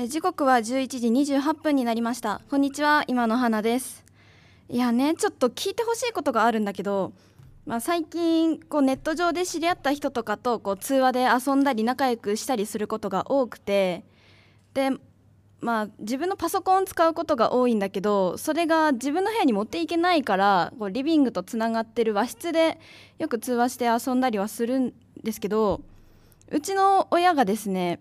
えー時刻は11時28分になりました。こんにちは今の花です。いやねちょっと聞いてほしいことがあるんだけど、まあ、最近こうネット上で知り合った人とかとこう通話で遊んだり仲良くしたりすることが多くてでまあ自分のパソコンを使うことが多いんだけどそれが自分の部屋に持っていけないからこうリビングとつながってる和室でよく通話して遊んだりはするんですけどうちの親がですね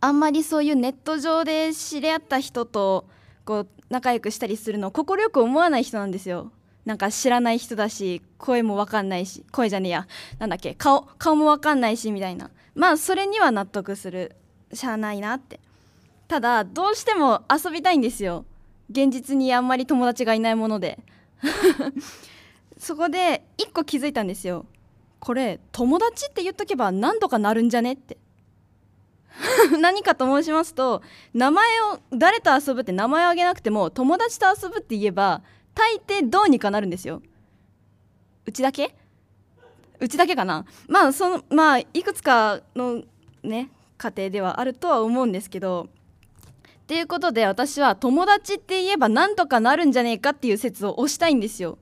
あんまりそういうネット上で知り合った人とこう仲良くしたりするのを快く思わない人なんですよ。なんか知らない人だし声も分かんないし声じゃねえや。なんだっけ顔顔も分かんないしみたいな。まあそれには納得する。しゃあないなって。ただどうしても遊びたいんですよ。現実にあんまり友達がいないもので。そこで一個気づいたんですよ。これ友達って言っとけば何とかなるんじゃねって。何かと申しますと名前を誰と遊ぶって名前を挙げなくても友達と遊ぶって言えば大抵どうにかなるんですよ。うちだけ？うちだけかな？まあそのまあいくつかのね家庭ではあるとは思うんですけどっていうことで私は友達って言えばなんとかなるんじゃねえかっていう説を推したいんですよ。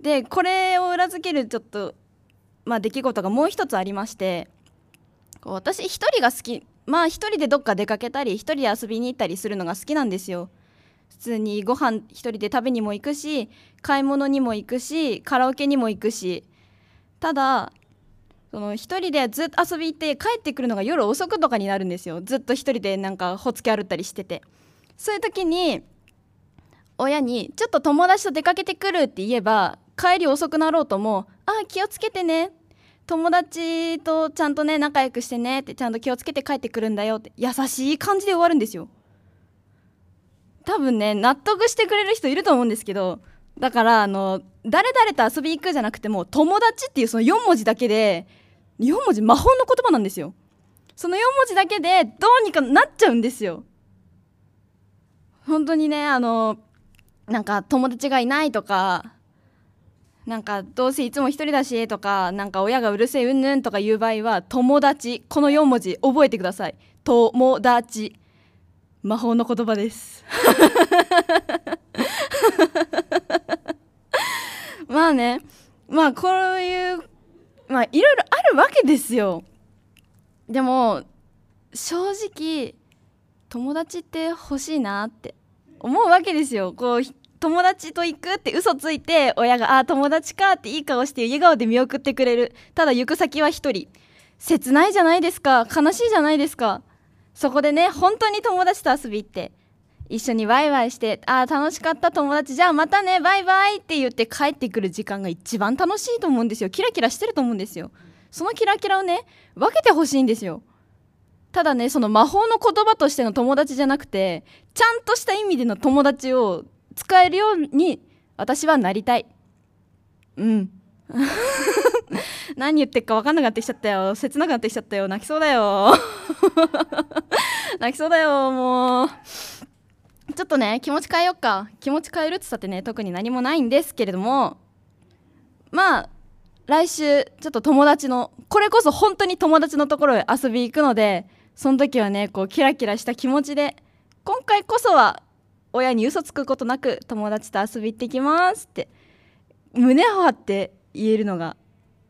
でこれを裏付けるちょっとまあ出来事がもう一つありましてこう私一人が好きまあ一人でどっか出かけたり一人で遊びに行ったりするのが好きなんですよ。普通にご飯一人で食べにも行くし買い物にも行くしカラオケにも行くし。ただその一人でずっと遊び行って帰ってくるのが夜遅くとかになるんですよ。ずっと一人でなんかほっつき歩ったりしてて。そういう時に親に「ちょっと友達と出かけてくる」って言えば帰り遅くなろうとも「ああ気をつけてね」友達とちゃんとね仲良くしてねってちゃんと気をつけて帰ってくるんだよって優しい感じで終わるんですよ。多分ね納得してくれる人いると思うんですけどだからあの誰々と遊びに行くじゃなくても友達っていうその4文字だけで4文字魔法の言葉なんですよ。その4文字だけでどうにかなっちゃうんですよ。本当にねあのなんか友達がいないとかなんかどうせいつも一人だしとかなんか親がうるせえうんぬんとかいう場合は友達この4文字覚えてください。友達。魔法の言葉です。まあね。まあこういうまあいろいろあるわけですよ。でも正直友達って欲しいなって思うわけですよ。こう友達と行くって嘘ついて親が「あ友達か」っていい顔して笑顔で見送ってくれる。ただ行く先は一人。切ないじゃないですか。悲しいじゃないですか。そこでね本当に友達と遊び行って。一緒にワイワイして「あー楽しかった友達じゃあまたねバイバイ」って言って帰ってくる時間が一番楽しいと思うんですよ。キラキラしてると思うんですよ。そのキラキラをね分けてほしいんですよ。ただねその魔法の言葉としての友達じゃなくてちゃんとした意味での友達を使えるように私はなりたい。うん。何言ってっか分かんなくなってきちゃったよ。切なくなってきちゃったよ。泣きそうだよ。泣きそうだよもう。ちょっとね気持ち変えよっか。気持ち変えるって言ったってね特に何もないんですけれども。まあ来週ちょっと友達のこれこそ本当に友達のところへ遊び行くのでその時はねこうキラキラした気持ちで今回こそは親に嘘つくことなく友達と遊び行ってきますって胸を張って言えるのが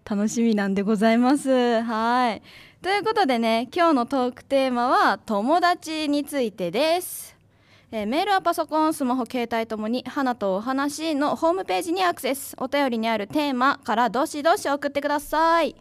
楽しみなんでございます。はい。ということでね今日のトークテーマは友達についてです。えーメールはパソコンスマホ携帯ともに「花とお話」のホームページにアクセス。お便りにあるテーマからどしどし送ってください。